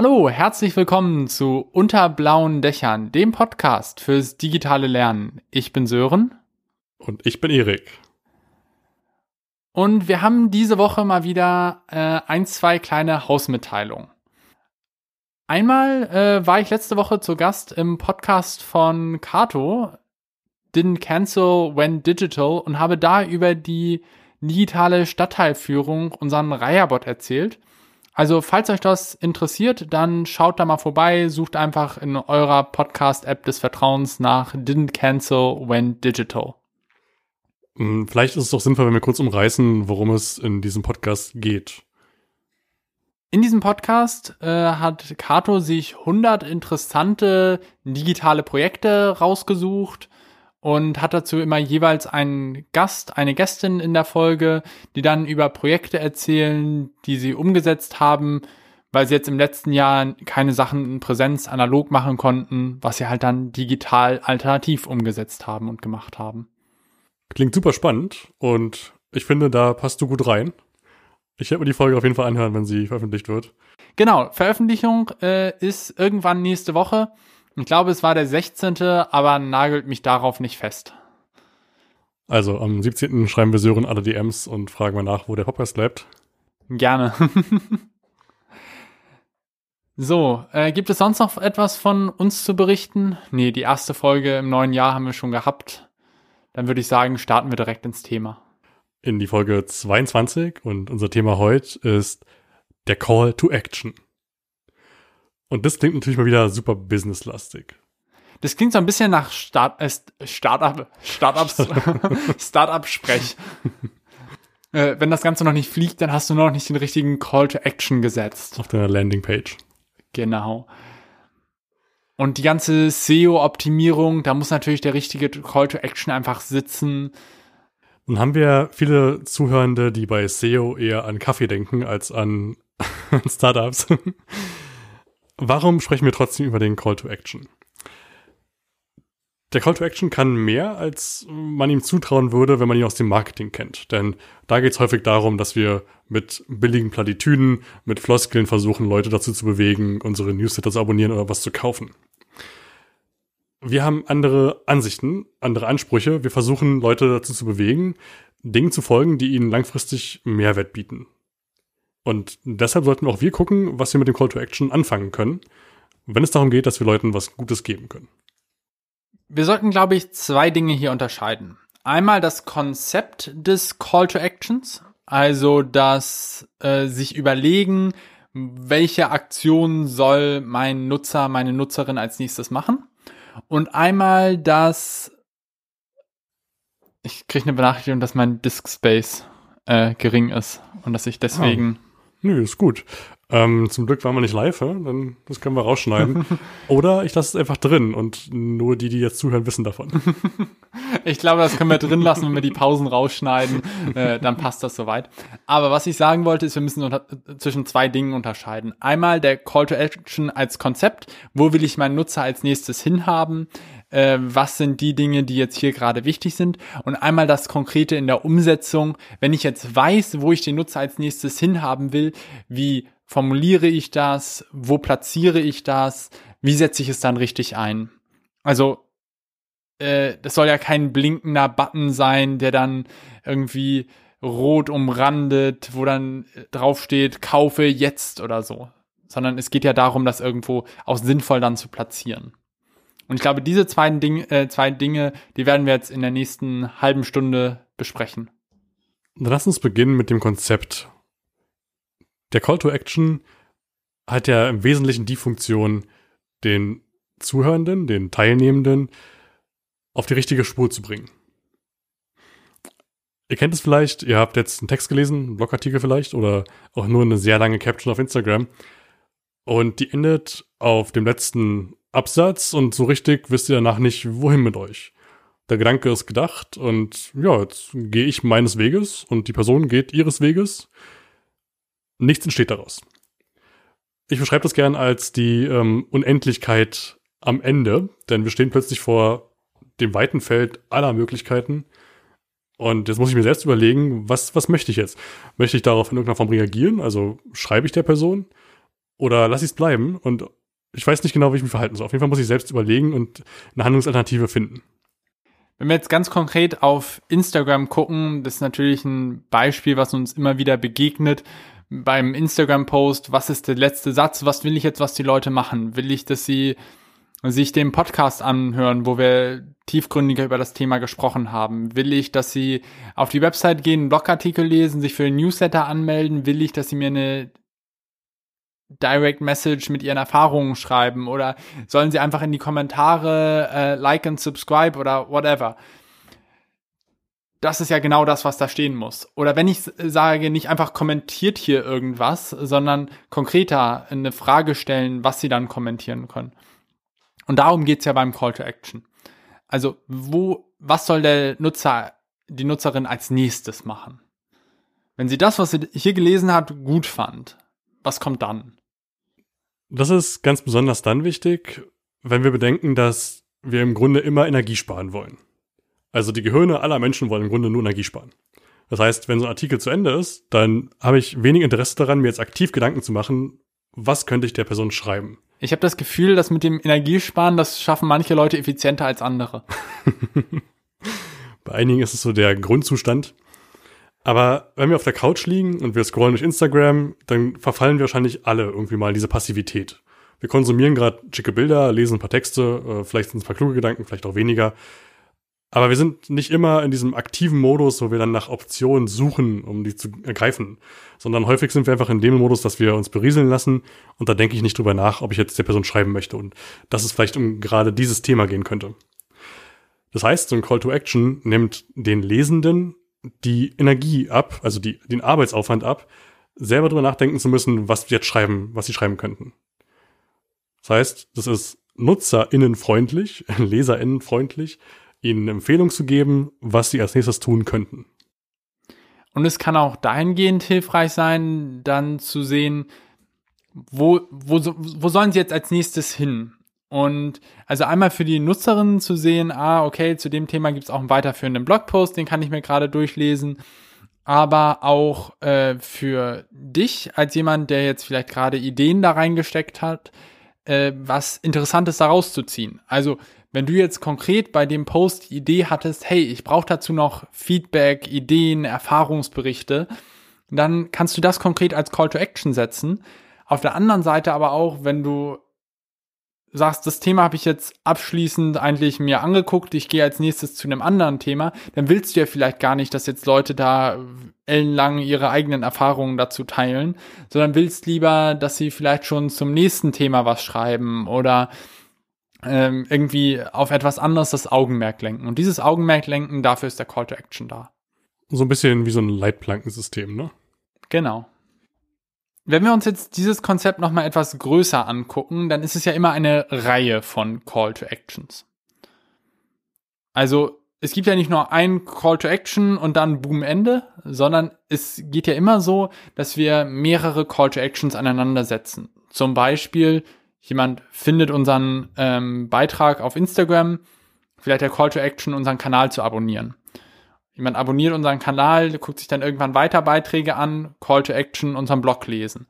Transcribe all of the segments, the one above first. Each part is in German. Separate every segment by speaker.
Speaker 1: Hallo, herzlich willkommen zu Unter blauen Dächern, dem Podcast fürs digitale Lernen. Ich bin Sören.
Speaker 2: Und ich bin Erik.
Speaker 1: Und wir haben diese Woche mal wieder äh, ein, zwei kleine Hausmitteilungen. Einmal äh, war ich letzte Woche zu Gast im Podcast von Kato, Didn't Cancel When Digital, und habe da über die digitale Stadtteilführung unseren Reiherbot erzählt. Also, falls euch das interessiert, dann schaut da mal vorbei, sucht einfach in eurer Podcast-App des Vertrauens nach Didn't Cancel When Digital.
Speaker 2: Hm, vielleicht ist es doch sinnvoll, wenn wir kurz umreißen, worum es in diesem Podcast geht.
Speaker 1: In diesem Podcast äh, hat Kato sich 100 interessante digitale Projekte rausgesucht und hat dazu immer jeweils einen Gast, eine Gästin in der Folge, die dann über Projekte erzählen, die sie umgesetzt haben, weil sie jetzt im letzten Jahr keine Sachen in Präsenz analog machen konnten, was sie halt dann digital alternativ umgesetzt haben und gemacht haben.
Speaker 2: Klingt super spannend und ich finde, da passt du gut rein. Ich werde mir die Folge auf jeden Fall anhören, wenn sie veröffentlicht wird.
Speaker 1: Genau, Veröffentlichung äh, ist irgendwann nächste Woche. Ich glaube, es war der 16., aber nagelt mich darauf nicht fest.
Speaker 2: Also am 17. schreiben wir Sören alle DMs und fragen mal nach, wo der Podcast bleibt.
Speaker 1: Gerne. so, äh, gibt es sonst noch etwas von uns zu berichten? Nee, die erste Folge im neuen Jahr haben wir schon gehabt. Dann würde ich sagen, starten wir direkt ins Thema.
Speaker 2: In die Folge 22 und unser Thema heute ist der Call to Action. Und das klingt natürlich mal wieder super businesslastig.
Speaker 1: Das klingt so ein bisschen nach Start, äh, Startup, Startups, Startup-Sprech. äh, wenn das Ganze noch nicht fliegt, dann hast du noch nicht den richtigen Call to Action gesetzt.
Speaker 2: Auf deiner Landingpage.
Speaker 1: Genau. Und die ganze SEO-Optimierung, da muss natürlich der richtige Call to Action einfach sitzen.
Speaker 2: Nun haben wir viele Zuhörende, die bei SEO eher an Kaffee denken als an Startups. Warum sprechen wir trotzdem über den Call to Action? Der Call to Action kann mehr, als man ihm zutrauen würde, wenn man ihn aus dem Marketing kennt. Denn da geht es häufig darum, dass wir mit billigen Platitüden, mit Floskeln versuchen, Leute dazu zu bewegen, unsere Newsletter zu abonnieren oder was zu kaufen. Wir haben andere Ansichten, andere Ansprüche. Wir versuchen, Leute dazu zu bewegen, Dingen zu folgen, die ihnen langfristig Mehrwert bieten. Und deshalb sollten auch wir gucken, was wir mit dem Call to Action anfangen können, wenn es darum geht, dass wir Leuten was Gutes geben können.
Speaker 1: Wir sollten, glaube ich, zwei Dinge hier unterscheiden. Einmal das Konzept des Call to Actions, also das äh, sich überlegen, welche Aktion soll mein Nutzer, meine Nutzerin als nächstes machen. Und einmal das, ich kriege eine Benachrichtigung, dass mein Disk Space äh, gering ist und dass ich deswegen
Speaker 2: ah. Nö, ist gut. Ähm, zum Glück waren wir nicht live, dann das können wir rausschneiden. Oder ich lasse es einfach drin und nur die, die jetzt zuhören, wissen davon.
Speaker 1: ich glaube, das können wir drin lassen, wenn wir die Pausen rausschneiden, äh, dann passt das soweit. Aber was ich sagen wollte, ist, wir müssen zwischen zwei Dingen unterscheiden. Einmal der Call to Action als Konzept, wo will ich meinen Nutzer als nächstes hinhaben? Äh, was sind die Dinge, die jetzt hier gerade wichtig sind und einmal das Konkrete in der Umsetzung. Wenn ich jetzt weiß, wo ich den Nutzer als nächstes hinhaben will, wie formuliere ich das, wo platziere ich das, wie setze ich es dann richtig ein? Also äh, das soll ja kein blinkender Button sein, der dann irgendwie rot umrandet, wo dann draufsteht, kaufe jetzt oder so. Sondern es geht ja darum, das irgendwo auch sinnvoll dann zu platzieren. Und ich glaube, diese zwei, Ding, äh, zwei Dinge, die werden wir jetzt in der nächsten halben Stunde besprechen.
Speaker 2: Dann lass uns beginnen mit dem Konzept. Der Call to Action hat ja im Wesentlichen die Funktion, den Zuhörenden, den Teilnehmenden auf die richtige Spur zu bringen. Ihr kennt es vielleicht, ihr habt jetzt einen Text gelesen, einen Blogartikel vielleicht oder auch nur eine sehr lange Caption auf Instagram und die endet auf dem letzten Absatz und so richtig wisst ihr danach nicht, wohin mit euch. Der Gedanke ist gedacht und ja, jetzt gehe ich meines Weges und die Person geht ihres Weges. Nichts entsteht daraus. Ich beschreibe das gern als die ähm, Unendlichkeit am Ende, denn wir stehen plötzlich vor dem weiten Feld aller Möglichkeiten. Und jetzt muss ich mir selbst überlegen, was, was möchte ich jetzt? Möchte ich darauf in irgendeiner Form reagieren? Also schreibe ich der Person? oder lasse ich es bleiben und ich weiß nicht genau, wie ich mich verhalten soll. Auf jeden Fall muss ich selbst überlegen und eine Handlungsalternative finden.
Speaker 1: Wenn wir jetzt ganz konkret auf Instagram gucken, das ist natürlich ein Beispiel, was uns immer wieder begegnet. Beim Instagram-Post, was ist der letzte Satz? Was will ich jetzt, was die Leute machen? Will ich, dass sie sich den Podcast anhören, wo wir tiefgründiger über das Thema gesprochen haben? Will ich, dass sie auf die Website gehen, einen Blogartikel lesen, sich für den Newsletter anmelden? Will ich, dass sie mir eine Direct Message mit ihren Erfahrungen schreiben oder sollen sie einfach in die Kommentare äh, like und subscribe oder whatever. Das ist ja genau das, was da stehen muss. Oder wenn ich sage, nicht einfach kommentiert hier irgendwas, sondern konkreter eine Frage stellen, was sie dann kommentieren können. Und darum geht's ja beim Call to Action. Also, wo, was soll der Nutzer, die Nutzerin als nächstes machen? Wenn sie das, was sie hier gelesen hat, gut fand, was kommt dann?
Speaker 2: Das ist ganz besonders dann wichtig, wenn wir bedenken, dass wir im Grunde immer Energie sparen wollen. Also die Gehirne aller Menschen wollen im Grunde nur Energie sparen. Das heißt, wenn so ein Artikel zu Ende ist, dann habe ich wenig Interesse daran, mir jetzt aktiv Gedanken zu machen, was könnte ich der Person schreiben.
Speaker 1: Ich habe das Gefühl, dass mit dem Energiesparen, das schaffen manche Leute effizienter als andere.
Speaker 2: Bei einigen ist es so der Grundzustand. Aber wenn wir auf der Couch liegen und wir scrollen durch Instagram, dann verfallen wir wahrscheinlich alle irgendwie mal in diese Passivität. Wir konsumieren gerade schicke Bilder, lesen ein paar Texte, äh, vielleicht sind es ein paar kluge Gedanken, vielleicht auch weniger. Aber wir sind nicht immer in diesem aktiven Modus, wo wir dann nach Optionen suchen, um die zu ergreifen, sondern häufig sind wir einfach in dem Modus, dass wir uns berieseln lassen und da denke ich nicht drüber nach, ob ich jetzt der Person schreiben möchte und dass es vielleicht um gerade dieses Thema gehen könnte. Das heißt, so ein Call to Action nimmt den Lesenden die Energie ab, also die, den Arbeitsaufwand ab, selber drüber nachdenken zu müssen, was wir jetzt schreiben, was sie schreiben könnten. Das heißt, das ist nutzerinnenfreundlich, leserinnenfreundlich, ihnen eine Empfehlung zu geben, was sie als nächstes tun könnten.
Speaker 1: Und es kann auch dahingehend hilfreich sein, dann zu sehen, wo, wo, wo sollen sie jetzt als nächstes hin? Und also einmal für die Nutzerinnen zu sehen, ah, okay, zu dem Thema gibt es auch einen weiterführenden Blogpost, den kann ich mir gerade durchlesen. Aber auch äh, für dich als jemand, der jetzt vielleicht gerade Ideen da reingesteckt hat, äh, was Interessantes daraus zu ziehen. Also wenn du jetzt konkret bei dem Post die Idee hattest, hey, ich brauche dazu noch Feedback, Ideen, Erfahrungsberichte, dann kannst du das konkret als Call to Action setzen. Auf der anderen Seite aber auch, wenn du sagst, das Thema habe ich jetzt abschließend eigentlich mir angeguckt, ich gehe als nächstes zu einem anderen Thema, dann willst du ja vielleicht gar nicht, dass jetzt Leute da ellenlang ihre eigenen Erfahrungen dazu teilen, sondern willst lieber, dass sie vielleicht schon zum nächsten Thema was schreiben oder ähm, irgendwie auf etwas anderes das Augenmerk lenken. Und dieses Augenmerk lenken, dafür ist der Call to Action da.
Speaker 2: So ein bisschen wie so ein Leitplankensystem, ne?
Speaker 1: Genau. Wenn wir uns jetzt dieses Konzept nochmal etwas größer angucken, dann ist es ja immer eine Reihe von Call to Actions. Also es gibt ja nicht nur ein Call to Action und dann Boom Ende, sondern es geht ja immer so, dass wir mehrere Call to Actions aneinander setzen. Zum Beispiel, jemand findet unseren ähm, Beitrag auf Instagram, vielleicht der Call to Action, unseren Kanal zu abonnieren. Jemand abonniert unseren Kanal, guckt sich dann irgendwann weiter Beiträge an, Call to Action, unseren Blog lesen.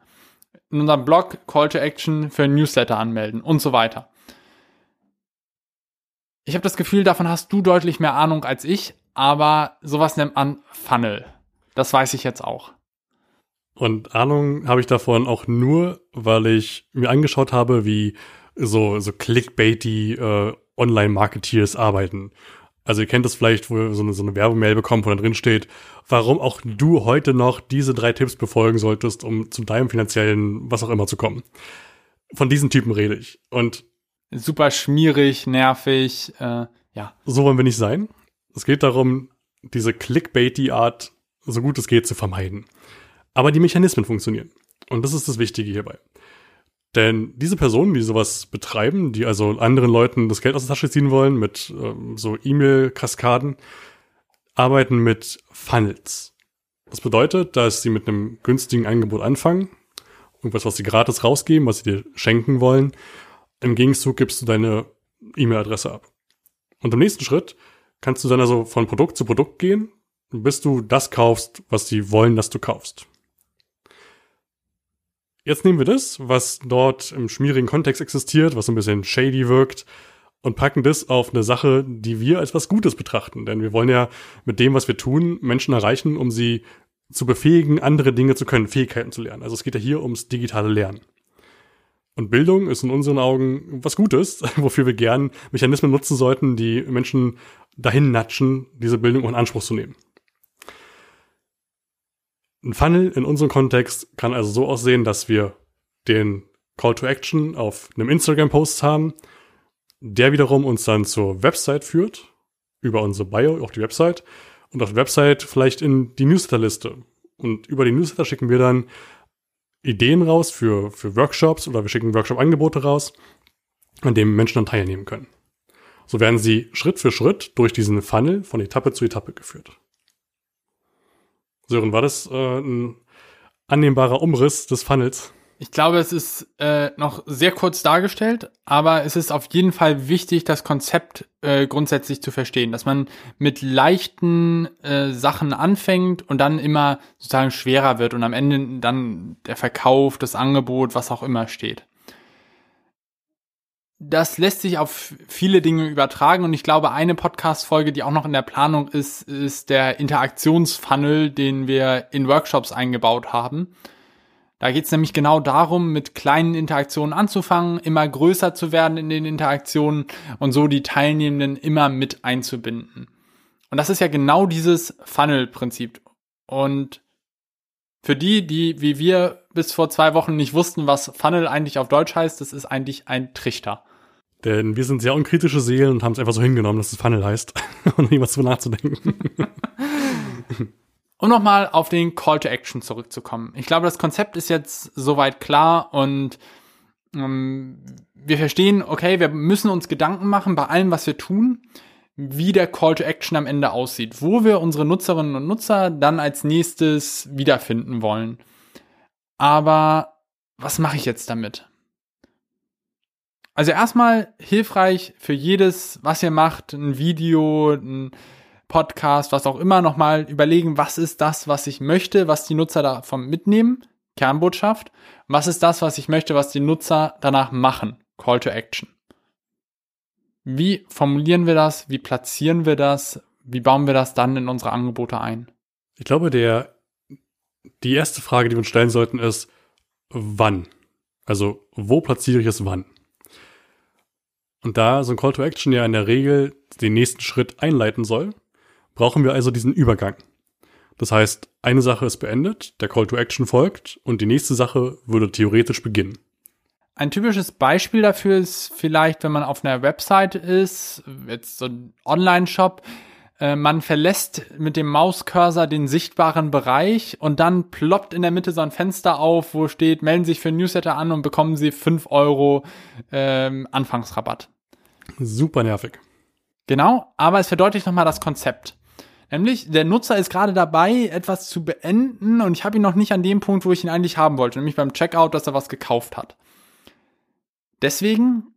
Speaker 1: In unserem Blog Call to Action für Newsletter anmelden und so weiter. Ich habe das Gefühl, davon hast du deutlich mehr Ahnung als ich, aber sowas nennt man Funnel. Das weiß ich jetzt auch.
Speaker 2: Und Ahnung habe ich davon auch nur, weil ich mir angeschaut habe, wie so, so clickbaity äh, Online-Marketeers arbeiten. Also ihr kennt das vielleicht, wo ihr so eine, so eine Werbemail bekommt, wo da drin steht, warum auch du heute noch diese drei Tipps befolgen solltest, um zu deinem finanziellen was auch immer zu kommen. Von diesen Typen rede ich. Und
Speaker 1: super schmierig, nervig, äh, ja.
Speaker 2: So wollen wir nicht sein. Es geht darum, diese Clickbaity-Art so gut es geht zu vermeiden. Aber die Mechanismen funktionieren. Und das ist das Wichtige hierbei. Denn diese Personen, die sowas betreiben, die also anderen Leuten das Geld aus der Tasche ziehen wollen mit ähm, so E-Mail-Kaskaden, arbeiten mit Funnels. Das bedeutet, dass sie mit einem günstigen Angebot anfangen, irgendwas, was sie gratis rausgeben, was sie dir schenken wollen. Im Gegenzug gibst du deine E-Mail-Adresse ab. Und im nächsten Schritt kannst du dann also von Produkt zu Produkt gehen, bis du das kaufst, was sie wollen, dass du kaufst. Jetzt nehmen wir das, was dort im schmierigen Kontext existiert, was so ein bisschen shady wirkt, und packen das auf eine Sache, die wir als was Gutes betrachten. Denn wir wollen ja mit dem, was wir tun, Menschen erreichen, um sie zu befähigen, andere Dinge zu können, Fähigkeiten zu lernen. Also es geht ja hier ums digitale Lernen. Und Bildung ist in unseren Augen was Gutes, wofür wir gern Mechanismen nutzen sollten, die Menschen dahin natschen, diese Bildung in Anspruch zu nehmen. Ein Funnel in unserem Kontext kann also so aussehen, dass wir den Call to Action auf einem Instagram-Post haben, der wiederum uns dann zur Website führt, über unsere Bio auf die Website und auf der Website vielleicht in die Newsletterliste. Und über die Newsletter schicken wir dann Ideen raus für, für Workshops oder wir schicken Workshop-Angebote raus, an denen Menschen dann teilnehmen können. So werden sie Schritt für Schritt durch diesen Funnel von Etappe zu Etappe geführt. Sören, war das äh, ein annehmbarer Umriss des Funnels?
Speaker 1: Ich glaube, es ist äh, noch sehr kurz dargestellt, aber es ist auf jeden Fall wichtig, das Konzept äh, grundsätzlich zu verstehen, dass man mit leichten äh, Sachen anfängt und dann immer sozusagen schwerer wird und am Ende dann der Verkauf, das Angebot, was auch immer steht. Das lässt sich auf viele Dinge übertragen und ich glaube, eine Podcast-Folge, die auch noch in der Planung ist, ist der Interaktionsfunnel, den wir in Workshops eingebaut haben da geht es nämlich genau darum, mit kleinen Interaktionen anzufangen, immer größer zu werden in den Interaktionen und so die Teilnehmenden immer mit einzubinden. Und das ist ja genau dieses Funnel-Prinzip. Und für die, die wie wir bis vor zwei Wochen nicht wussten, was Funnel eigentlich auf Deutsch heißt, das ist eigentlich ein Trichter.
Speaker 2: Denn wir sind sehr unkritische Seelen und haben es einfach so hingenommen, dass es Funnel heißt, ohne jemals drüber nachzudenken.
Speaker 1: Um nochmal auf den Call to Action zurückzukommen. Ich glaube, das Konzept ist jetzt soweit klar und ähm, wir verstehen, okay, wir müssen uns Gedanken machen bei allem, was wir tun, wie der Call to Action am Ende aussieht, wo wir unsere Nutzerinnen und Nutzer dann als nächstes wiederfinden wollen. Aber was mache ich jetzt damit? Also erstmal hilfreich für jedes, was ihr macht, ein Video, ein Podcast, was auch immer, nochmal überlegen, was ist das, was ich möchte, was die Nutzer davon mitnehmen, Kernbotschaft, was ist das, was ich möchte, was die Nutzer danach machen, Call to Action. Wie formulieren wir das, wie platzieren wir das, wie bauen wir das dann in unsere Angebote ein?
Speaker 2: Ich glaube, der, die erste Frage, die wir uns stellen sollten, ist, wann? Also, wo platziere ich es wann? Und da so ein Call to Action ja in der Regel den nächsten Schritt einleiten soll, brauchen wir also diesen Übergang. Das heißt, eine Sache ist beendet, der Call to Action folgt und die nächste Sache würde theoretisch beginnen.
Speaker 1: Ein typisches Beispiel dafür ist vielleicht, wenn man auf einer Website ist, jetzt so ein Online-Shop, äh, man verlässt mit dem Mauscursor den sichtbaren Bereich und dann ploppt in der Mitte so ein Fenster auf, wo steht, melden Sie sich für Newsletter an und bekommen Sie 5 Euro ähm, Anfangsrabatt.
Speaker 2: Super nervig.
Speaker 1: Genau, aber es verdeutlicht nochmal das Konzept. Nämlich, der Nutzer ist gerade dabei, etwas zu beenden und ich habe ihn noch nicht an dem Punkt, wo ich ihn eigentlich haben wollte, nämlich beim Checkout, dass er was gekauft hat. Deswegen,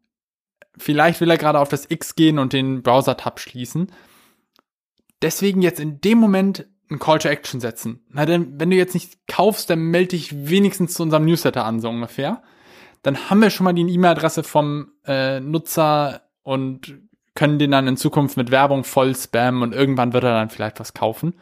Speaker 1: vielleicht will er gerade auf das X gehen und den Browser-Tab schließen. Deswegen jetzt in dem Moment ein Call to Action setzen. Na denn, wenn du jetzt nicht kaufst, dann melde dich wenigstens zu unserem Newsletter an, so ungefähr. Dann haben wir schon mal die E-Mail-Adresse vom äh, Nutzer und können den dann in Zukunft mit Werbung voll spammen und irgendwann wird er dann vielleicht was kaufen.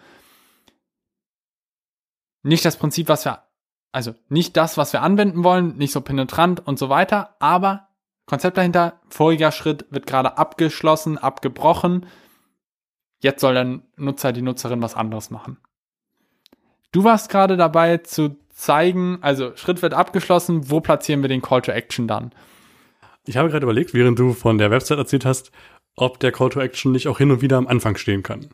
Speaker 1: Nicht das Prinzip, was wir, also nicht das, was wir anwenden wollen, nicht so penetrant und so weiter, aber Konzept dahinter, voriger Schritt wird gerade abgeschlossen, abgebrochen. Jetzt soll der Nutzer, die Nutzerin was anderes machen. Du warst gerade dabei zu zeigen, also Schritt wird abgeschlossen, wo platzieren wir den Call to Action dann?
Speaker 2: Ich habe gerade überlegt, während du von der Website erzählt hast, ob der Call to Action nicht auch hin und wieder am Anfang stehen kann.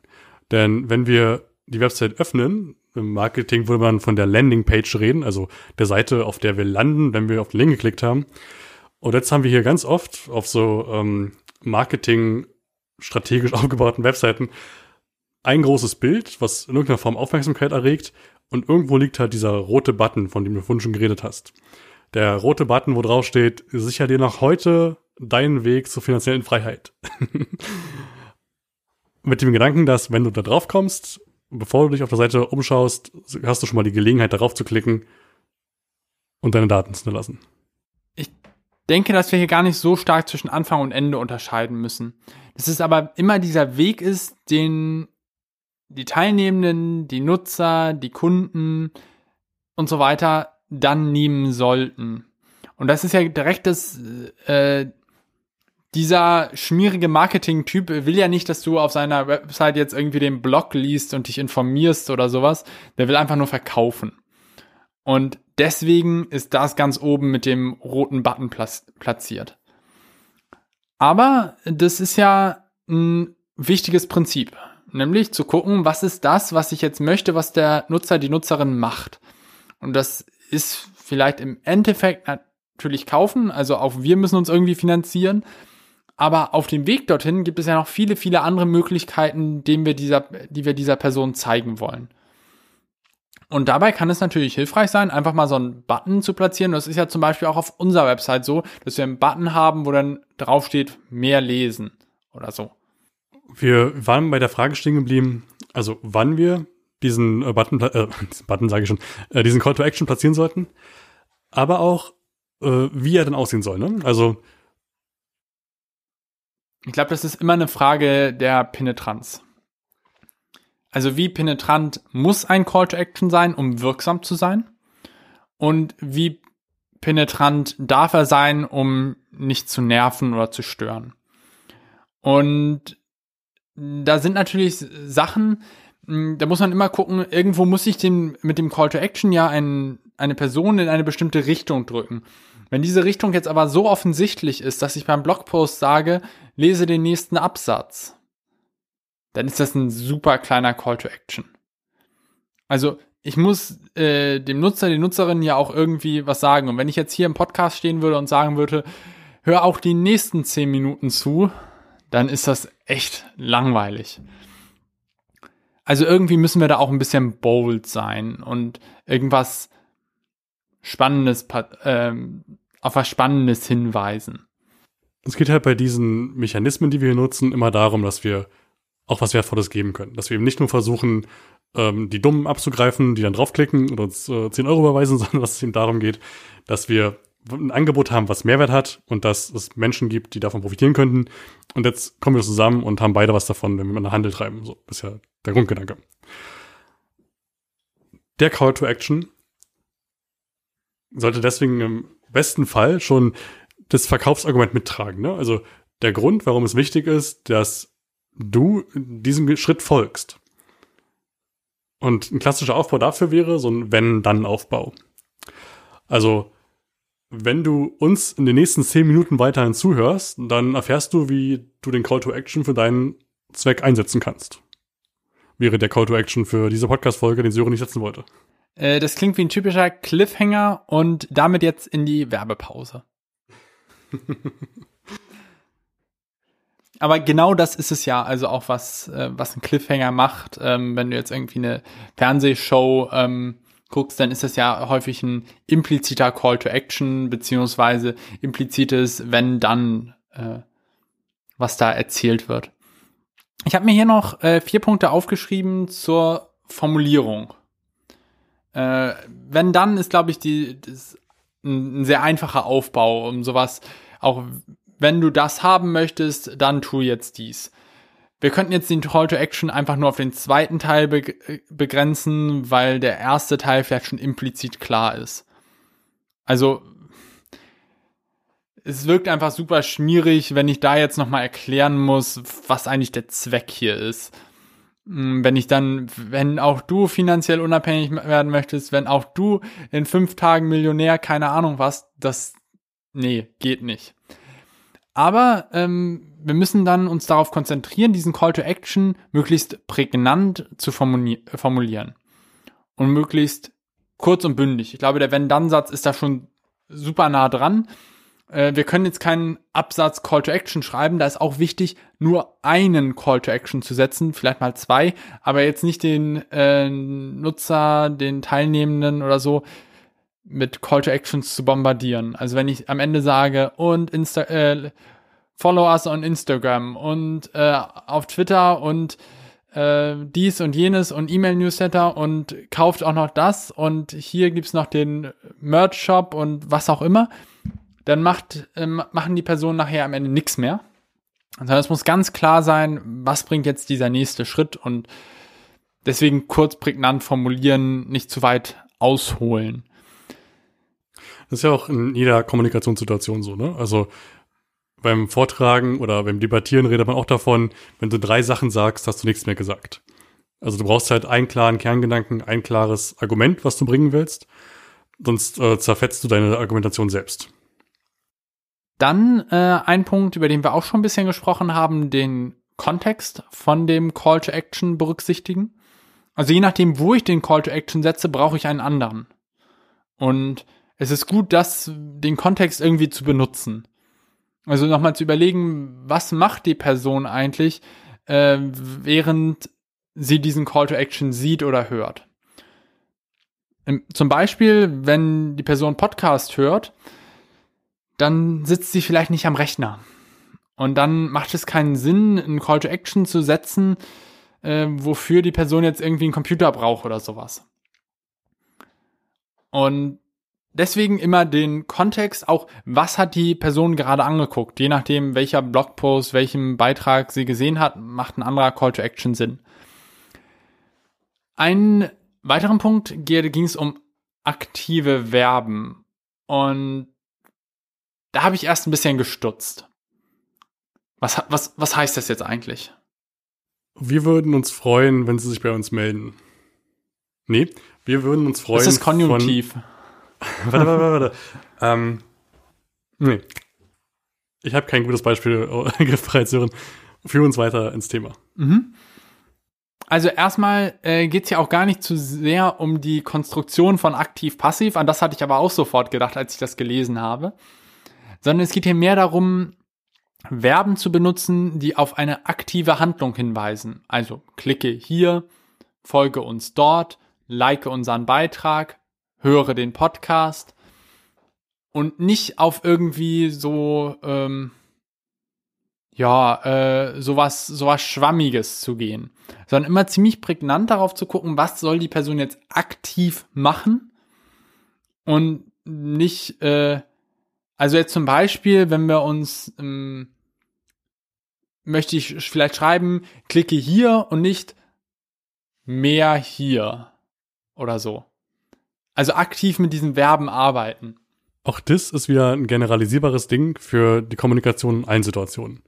Speaker 2: Denn wenn wir die Website öffnen, im Marketing würde man von der Landingpage reden, also der Seite, auf der wir landen, wenn wir auf den Link geklickt haben. Und jetzt haben wir hier ganz oft auf so ähm, Marketing strategisch aufgebauten Webseiten ein großes Bild, was in irgendeiner Form Aufmerksamkeit erregt und irgendwo liegt halt dieser rote Button, von dem du vorhin schon geredet hast. Der rote Button, wo drauf steht, sicher dir noch heute deinen Weg zur finanziellen Freiheit. Mit dem Gedanken, dass wenn du da drauf kommst, bevor du dich auf der Seite umschaust, hast du schon mal die Gelegenheit, darauf zu klicken und deine Daten zu hinterlassen.
Speaker 1: Denke, dass wir hier gar nicht so stark zwischen Anfang und Ende unterscheiden müssen. Dass es aber immer dieser Weg ist, den die Teilnehmenden, die Nutzer, die Kunden und so weiter dann nehmen sollten. Und das ist ja direkt das, äh, dieser schmierige Marketing-Typ will ja nicht, dass du auf seiner Website jetzt irgendwie den Blog liest und dich informierst oder sowas. Der will einfach nur verkaufen. Und deswegen ist das ganz oben mit dem roten Button platziert. Aber das ist ja ein wichtiges Prinzip. Nämlich zu gucken, was ist das, was ich jetzt möchte, was der Nutzer, die Nutzerin macht. Und das ist vielleicht im Endeffekt natürlich kaufen. Also auch wir müssen uns irgendwie finanzieren. Aber auf dem Weg dorthin gibt es ja noch viele, viele andere Möglichkeiten, denen wir dieser, die wir dieser Person zeigen wollen. Und dabei kann es natürlich hilfreich sein, einfach mal so einen Button zu platzieren. Das ist ja zum Beispiel auch auf unserer Website so, dass wir einen Button haben, wo dann draufsteht, mehr lesen oder so.
Speaker 2: Wir waren bei der Frage stehen geblieben, also wann wir diesen äh, Button, äh, diesen Button sage ich schon, äh, diesen Call to Action platzieren sollten, aber auch äh, wie er dann aussehen soll. Ne? Also
Speaker 1: ich glaube, das ist immer eine Frage der Penetranz. Also wie penetrant muss ein Call to Action sein, um wirksam zu sein? Und wie penetrant darf er sein, um nicht zu nerven oder zu stören? Und da sind natürlich Sachen, da muss man immer gucken, irgendwo muss ich den, mit dem Call to Action ja ein, eine Person in eine bestimmte Richtung drücken. Wenn diese Richtung jetzt aber so offensichtlich ist, dass ich beim Blogpost sage, lese den nächsten Absatz, dann ist das ein super kleiner Call to Action. Also ich muss äh, dem Nutzer, der Nutzerin ja auch irgendwie was sagen. Und wenn ich jetzt hier im Podcast stehen würde und sagen würde, hör auch die nächsten zehn Minuten zu, dann ist das echt langweilig. Also irgendwie müssen wir da auch ein bisschen bold sein und irgendwas Spannendes, ähm, auf was Spannendes hinweisen.
Speaker 2: Es geht halt bei diesen Mechanismen, die wir hier nutzen, immer darum, dass wir auch was Wertvolles geben können. Dass wir eben nicht nur versuchen, ähm, die Dummen abzugreifen, die dann draufklicken und uns äh, 10 Euro überweisen, sondern dass es eben darum geht, dass wir ein Angebot haben, was Mehrwert hat und dass es Menschen gibt, die davon profitieren könnten. Und jetzt kommen wir zusammen und haben beide was davon, wenn wir einen Handel treiben. So ist ja der Grundgedanke. Der Call to Action sollte deswegen im besten Fall schon das Verkaufsargument mittragen. Ne? Also der Grund, warum es wichtig ist, dass du diesem Schritt folgst. Und ein klassischer Aufbau dafür wäre so ein Wenn-Dann-Aufbau. Also, wenn du uns in den nächsten zehn Minuten weiterhin zuhörst, dann erfährst du, wie du den Call to Action für deinen Zweck einsetzen kannst. Wäre der Call to Action für diese Podcast-Folge, den Sören nicht setzen wollte.
Speaker 1: Äh, das klingt wie ein typischer Cliffhanger und damit jetzt in die Werbepause. Aber genau das ist es ja, also auch was, äh, was ein Cliffhanger macht. Ähm, wenn du jetzt irgendwie eine Fernsehshow ähm, guckst, dann ist das ja häufig ein impliziter Call to Action, beziehungsweise implizites wenn dann, äh, was da erzählt wird. Ich habe mir hier noch äh, vier Punkte aufgeschrieben zur Formulierung. Äh, wenn dann ist, glaube ich, die, ein, ein sehr einfacher Aufbau, um sowas auch wenn du das haben möchtest, dann tu jetzt dies. Wir könnten jetzt den Call to Action einfach nur auf den zweiten Teil be begrenzen, weil der erste Teil vielleicht schon implizit klar ist. Also es wirkt einfach super schmierig, wenn ich da jetzt nochmal erklären muss, was eigentlich der Zweck hier ist. Hm, wenn ich dann, wenn auch du finanziell unabhängig werden möchtest, wenn auch du in fünf Tagen Millionär, keine Ahnung was, das, nee, geht nicht. Aber ähm, wir müssen dann uns darauf konzentrieren, diesen Call to Action möglichst prägnant zu formulieren. Und möglichst kurz und bündig. Ich glaube, der Wenn-Dann-Satz ist da schon super nah dran. Äh, wir können jetzt keinen Absatz Call to Action schreiben. Da ist auch wichtig, nur einen Call to Action zu setzen, vielleicht mal zwei, aber jetzt nicht den äh, Nutzer, den Teilnehmenden oder so mit Call to Actions zu bombardieren. Also wenn ich am Ende sage und Insta äh, follow us on Instagram und äh, auf Twitter und äh, dies und jenes und E-Mail-Newsletter und kauft auch noch das und hier gibt's noch den Merch-Shop und was auch immer, dann macht, äh, machen die Personen nachher am Ende nichts mehr. Also es muss ganz klar sein, was bringt jetzt dieser nächste Schritt und deswegen kurz prägnant formulieren, nicht zu weit ausholen.
Speaker 2: Das ist ja auch in jeder Kommunikationssituation so, ne? Also beim Vortragen oder beim Debattieren redet man auch davon, wenn du drei Sachen sagst, hast du nichts mehr gesagt. Also du brauchst halt einen klaren Kerngedanken, ein klares Argument, was du bringen willst. Sonst äh, zerfetzt du deine Argumentation selbst.
Speaker 1: Dann äh, ein Punkt, über den wir auch schon ein bisschen gesprochen haben, den Kontext von dem Call to Action berücksichtigen. Also je nachdem, wo ich den Call to Action setze, brauche ich einen anderen. Und es ist gut, das, den Kontext irgendwie zu benutzen. Also nochmal zu überlegen, was macht die Person eigentlich, äh, während sie diesen Call to Action sieht oder hört. Zum Beispiel, wenn die Person Podcast hört, dann sitzt sie vielleicht nicht am Rechner. Und dann macht es keinen Sinn, einen Call to Action zu setzen, äh, wofür die Person jetzt irgendwie einen Computer braucht oder sowas. Und deswegen immer den Kontext, auch was hat die Person gerade angeguckt. Je nachdem, welcher Blogpost, welchen Beitrag sie gesehen hat, macht ein anderer Call to Action Sinn. Ein weiteren Punkt ging es um aktive Verben. Und da habe ich erst ein bisschen gestutzt. Was, was, was heißt das jetzt eigentlich?
Speaker 2: Wir würden uns freuen, wenn Sie sich bei uns melden. Nee, wir würden uns freuen. Das
Speaker 1: ist Konjunktiv. Von
Speaker 2: warte, warte, warte. ähm, nee. Ich habe kein gutes Beispiel gefreit, Sören. Führ uns weiter ins Thema.
Speaker 1: Mhm. Also erstmal äh, geht es ja auch gar nicht zu sehr um die Konstruktion von aktiv-passiv. An das hatte ich aber auch sofort gedacht, als ich das gelesen habe. Sondern es geht hier mehr darum, Verben zu benutzen, die auf eine aktive Handlung hinweisen. Also klicke hier, folge uns dort, like unseren Beitrag, höre den Podcast und nicht auf irgendwie so, ähm, ja, äh, sowas, sowas Schwammiges zu gehen, sondern immer ziemlich prägnant darauf zu gucken, was soll die Person jetzt aktiv machen und nicht, äh, also jetzt zum Beispiel, wenn wir uns, ähm, möchte ich vielleicht schreiben, klicke hier und nicht mehr hier oder so. Also aktiv mit diesen Verben arbeiten.
Speaker 2: Auch das ist wieder ein generalisierbares Ding für die Kommunikation in allen Situationen.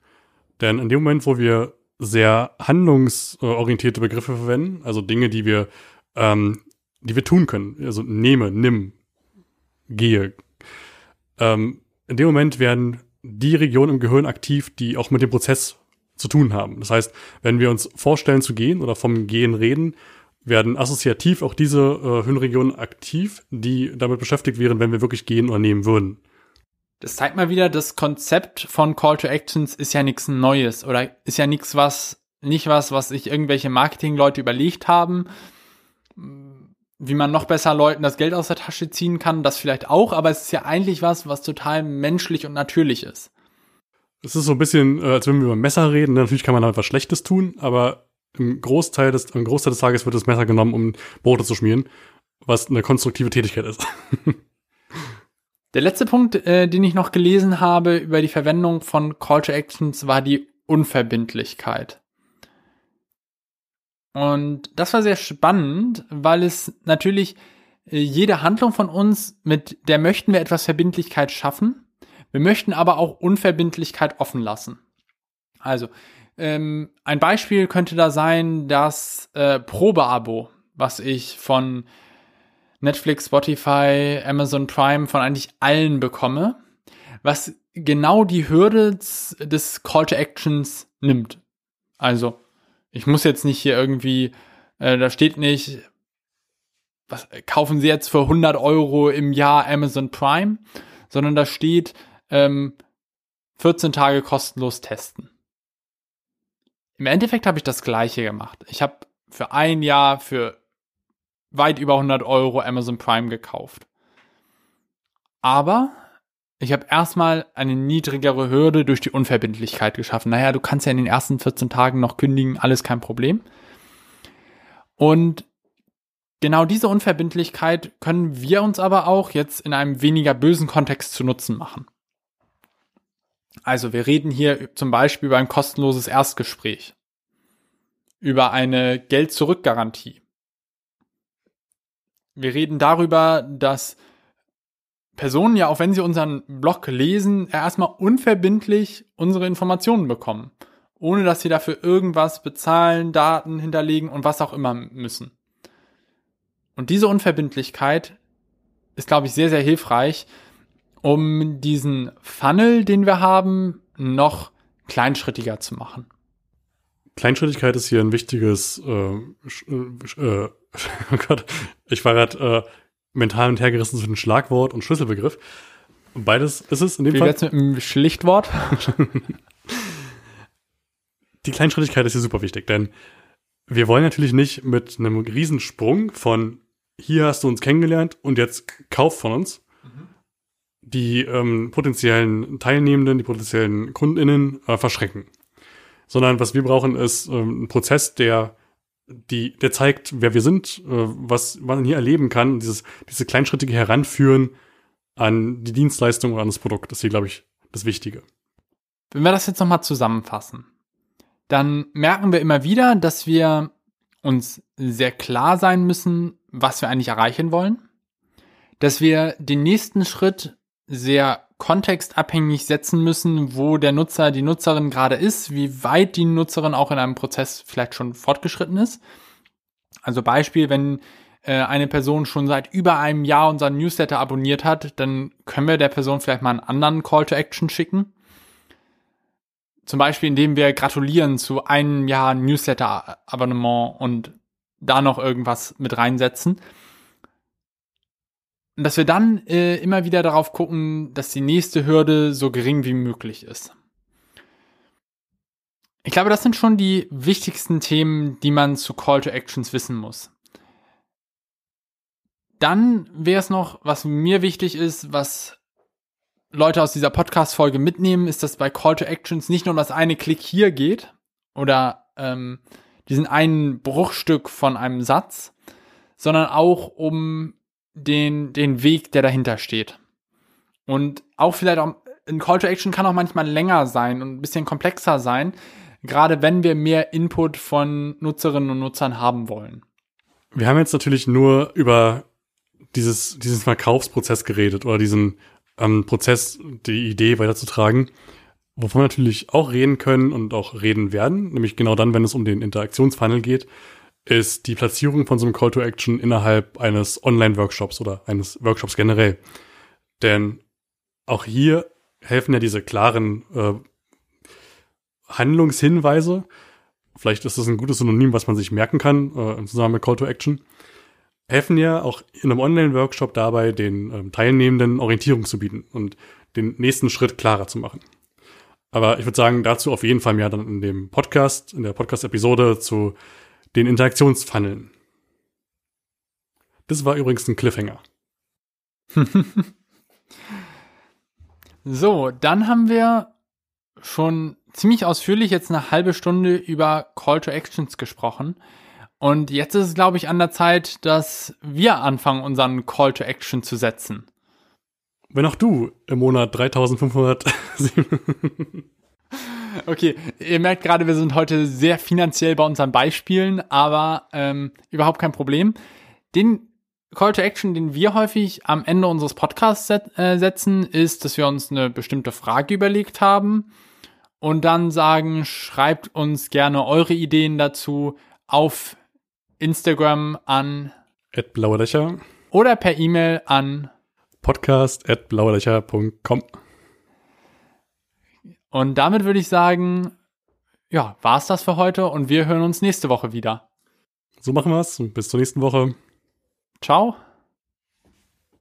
Speaker 2: Denn in dem Moment, wo wir sehr handlungsorientierte Begriffe verwenden, also Dinge, die wir, ähm, die wir tun können, also nehme, nimm, gehe, ähm, in dem Moment werden die Regionen im Gehirn aktiv, die auch mit dem Prozess zu tun haben. Das heißt, wenn wir uns vorstellen zu gehen oder vom Gehen reden, werden assoziativ auch diese äh, Hirnregionen aktiv, die damit beschäftigt wären, wenn wir wirklich gehen oder nehmen würden.
Speaker 1: Das zeigt mal wieder, das Konzept von Call to Actions ist ja nichts Neues oder ist ja nichts, was, nicht was, was sich irgendwelche Marketingleute überlegt haben, wie man noch besser Leuten das Geld aus der Tasche ziehen kann, das vielleicht auch, aber es ist ja eigentlich was, was total menschlich und natürlich ist.
Speaker 2: Es ist so ein bisschen, äh, als wenn wir über Messer reden. Natürlich kann man damit was Schlechtes tun, aber im Großteil des, im Großteil des Tages wird das Messer genommen, um Brote zu schmieren, was eine konstruktive Tätigkeit ist.
Speaker 1: Der letzte Punkt, äh, den ich noch gelesen habe über die Verwendung von Call to Actions, war die Unverbindlichkeit. Und das war sehr spannend, weil es natürlich äh, jede Handlung von uns, mit der möchten wir etwas Verbindlichkeit schaffen. Wir möchten aber auch Unverbindlichkeit offen lassen. Also, ähm, ein Beispiel könnte da sein, das äh, Probeabo, was ich von Netflix, Spotify, Amazon Prime, von eigentlich allen bekomme, was genau die Hürde des Call to Actions nimmt. Also, ich muss jetzt nicht hier irgendwie, äh, da steht nicht, was kaufen Sie jetzt für 100 Euro im Jahr Amazon Prime, sondern da steht ähm, 14 Tage kostenlos testen. Im Endeffekt habe ich das gleiche gemacht. Ich habe für ein Jahr für weit über 100 Euro Amazon Prime gekauft. Aber ich habe erstmal eine niedrigere Hürde durch die Unverbindlichkeit geschaffen. Naja, du kannst ja in den ersten 14 Tagen noch kündigen, alles kein Problem. Und genau diese Unverbindlichkeit können wir uns aber auch jetzt in einem weniger bösen Kontext zu Nutzen machen. Also wir reden hier zum Beispiel über ein kostenloses Erstgespräch, über eine Geld-Zurück-Garantie. Wir reden darüber, dass Personen ja, auch wenn sie unseren Blog lesen, erstmal unverbindlich unsere Informationen bekommen, ohne dass sie dafür irgendwas bezahlen, Daten hinterlegen und was auch immer müssen. Und diese Unverbindlichkeit ist, glaube ich, sehr, sehr hilfreich, um diesen Funnel, den wir haben, noch kleinschrittiger zu machen.
Speaker 2: Kleinschrittigkeit ist hier ein wichtiges, äh, äh, oh Gott, ich war gerade äh, mental und hergerissen zwischen Schlagwort und Schlüsselbegriff. Beides ist es in dem
Speaker 1: Wie
Speaker 2: Fall.
Speaker 1: jetzt mit einem Schlichtwort?
Speaker 2: Die Kleinschrittigkeit ist hier super wichtig, denn wir wollen natürlich nicht mit einem Riesensprung von hier hast du uns kennengelernt und jetzt kauf von uns die ähm, potenziellen Teilnehmenden, die potenziellen KundInnen äh, verschrecken. Sondern was wir brauchen, ist ähm, ein Prozess, der die, der zeigt, wer wir sind, äh, was man hier erleben kann, dieses, diese kleinschrittige Heranführen an die Dienstleistung oder an das Produkt. Das ist hier, glaube ich, das Wichtige.
Speaker 1: Wenn wir das jetzt nochmal zusammenfassen, dann merken wir immer wieder, dass wir uns sehr klar sein müssen, was wir eigentlich erreichen wollen, dass wir den nächsten Schritt sehr kontextabhängig setzen müssen, wo der Nutzer, die Nutzerin gerade ist, wie weit die Nutzerin auch in einem Prozess vielleicht schon fortgeschritten ist. Also Beispiel, wenn äh, eine Person schon seit über einem Jahr unseren Newsletter abonniert hat, dann können wir der Person vielleicht mal einen anderen Call to Action schicken. Zum Beispiel, indem wir gratulieren zu einem Jahr Newsletter-Abonnement und da noch irgendwas mit reinsetzen. Und dass wir dann äh, immer wieder darauf gucken, dass die nächste Hürde so gering wie möglich ist. Ich glaube, das sind schon die wichtigsten Themen, die man zu Call to Actions wissen muss. Dann wäre es noch, was mir wichtig ist, was Leute aus dieser Podcast-Folge mitnehmen, ist, dass bei Call to Actions nicht nur um das eine Klick hier geht oder ähm, diesen einen Bruchstück von einem Satz, sondern auch um den, den Weg, der dahinter steht. Und auch vielleicht auch, ein Call to Action kann auch manchmal länger sein und ein bisschen komplexer sein, gerade wenn wir mehr Input von Nutzerinnen und Nutzern haben wollen.
Speaker 2: Wir haben jetzt natürlich nur über dieses, diesen Verkaufsprozess geredet oder diesen ähm, Prozess, die Idee weiterzutragen. Wovon wir natürlich auch reden können und auch reden werden, nämlich genau dann, wenn es um den Interaktionsfunnel geht, ist die Platzierung von so einem Call to Action innerhalb eines Online-Workshops oder eines Workshops generell. Denn auch hier helfen ja diese klaren äh, Handlungshinweise. Vielleicht ist das ein gutes Synonym, was man sich merken kann äh, im Zusammenhang mit Call to Action. Helfen ja auch in einem Online-Workshop dabei, den ähm, Teilnehmenden Orientierung zu bieten und den nächsten Schritt klarer zu machen. Aber ich würde sagen, dazu auf jeden Fall mehr dann in dem Podcast, in der Podcast-Episode zu den Interaktionsfunneln. Das war übrigens ein Cliffhanger.
Speaker 1: so, dann haben wir schon ziemlich ausführlich jetzt eine halbe Stunde über Call to Actions gesprochen. Und jetzt ist es, glaube ich, an der Zeit, dass wir anfangen, unseren Call to Action zu setzen.
Speaker 2: Wenn auch du im Monat 3500
Speaker 1: Okay, ihr merkt gerade, wir sind heute sehr finanziell bei unseren Beispielen, aber ähm, überhaupt kein Problem. Den Call to Action, den wir häufig am Ende unseres Podcasts set, äh, setzen, ist, dass wir uns eine bestimmte Frage überlegt haben und dann sagen, schreibt uns gerne eure Ideen dazu auf Instagram an
Speaker 2: at blauerlöcher
Speaker 1: oder per E-Mail an
Speaker 2: podcast at blauerlöcher.com.
Speaker 1: Und damit würde ich sagen, ja, war's das für heute und wir hören uns nächste Woche wieder.
Speaker 2: So machen wir's. Bis zur nächsten Woche.
Speaker 1: Ciao.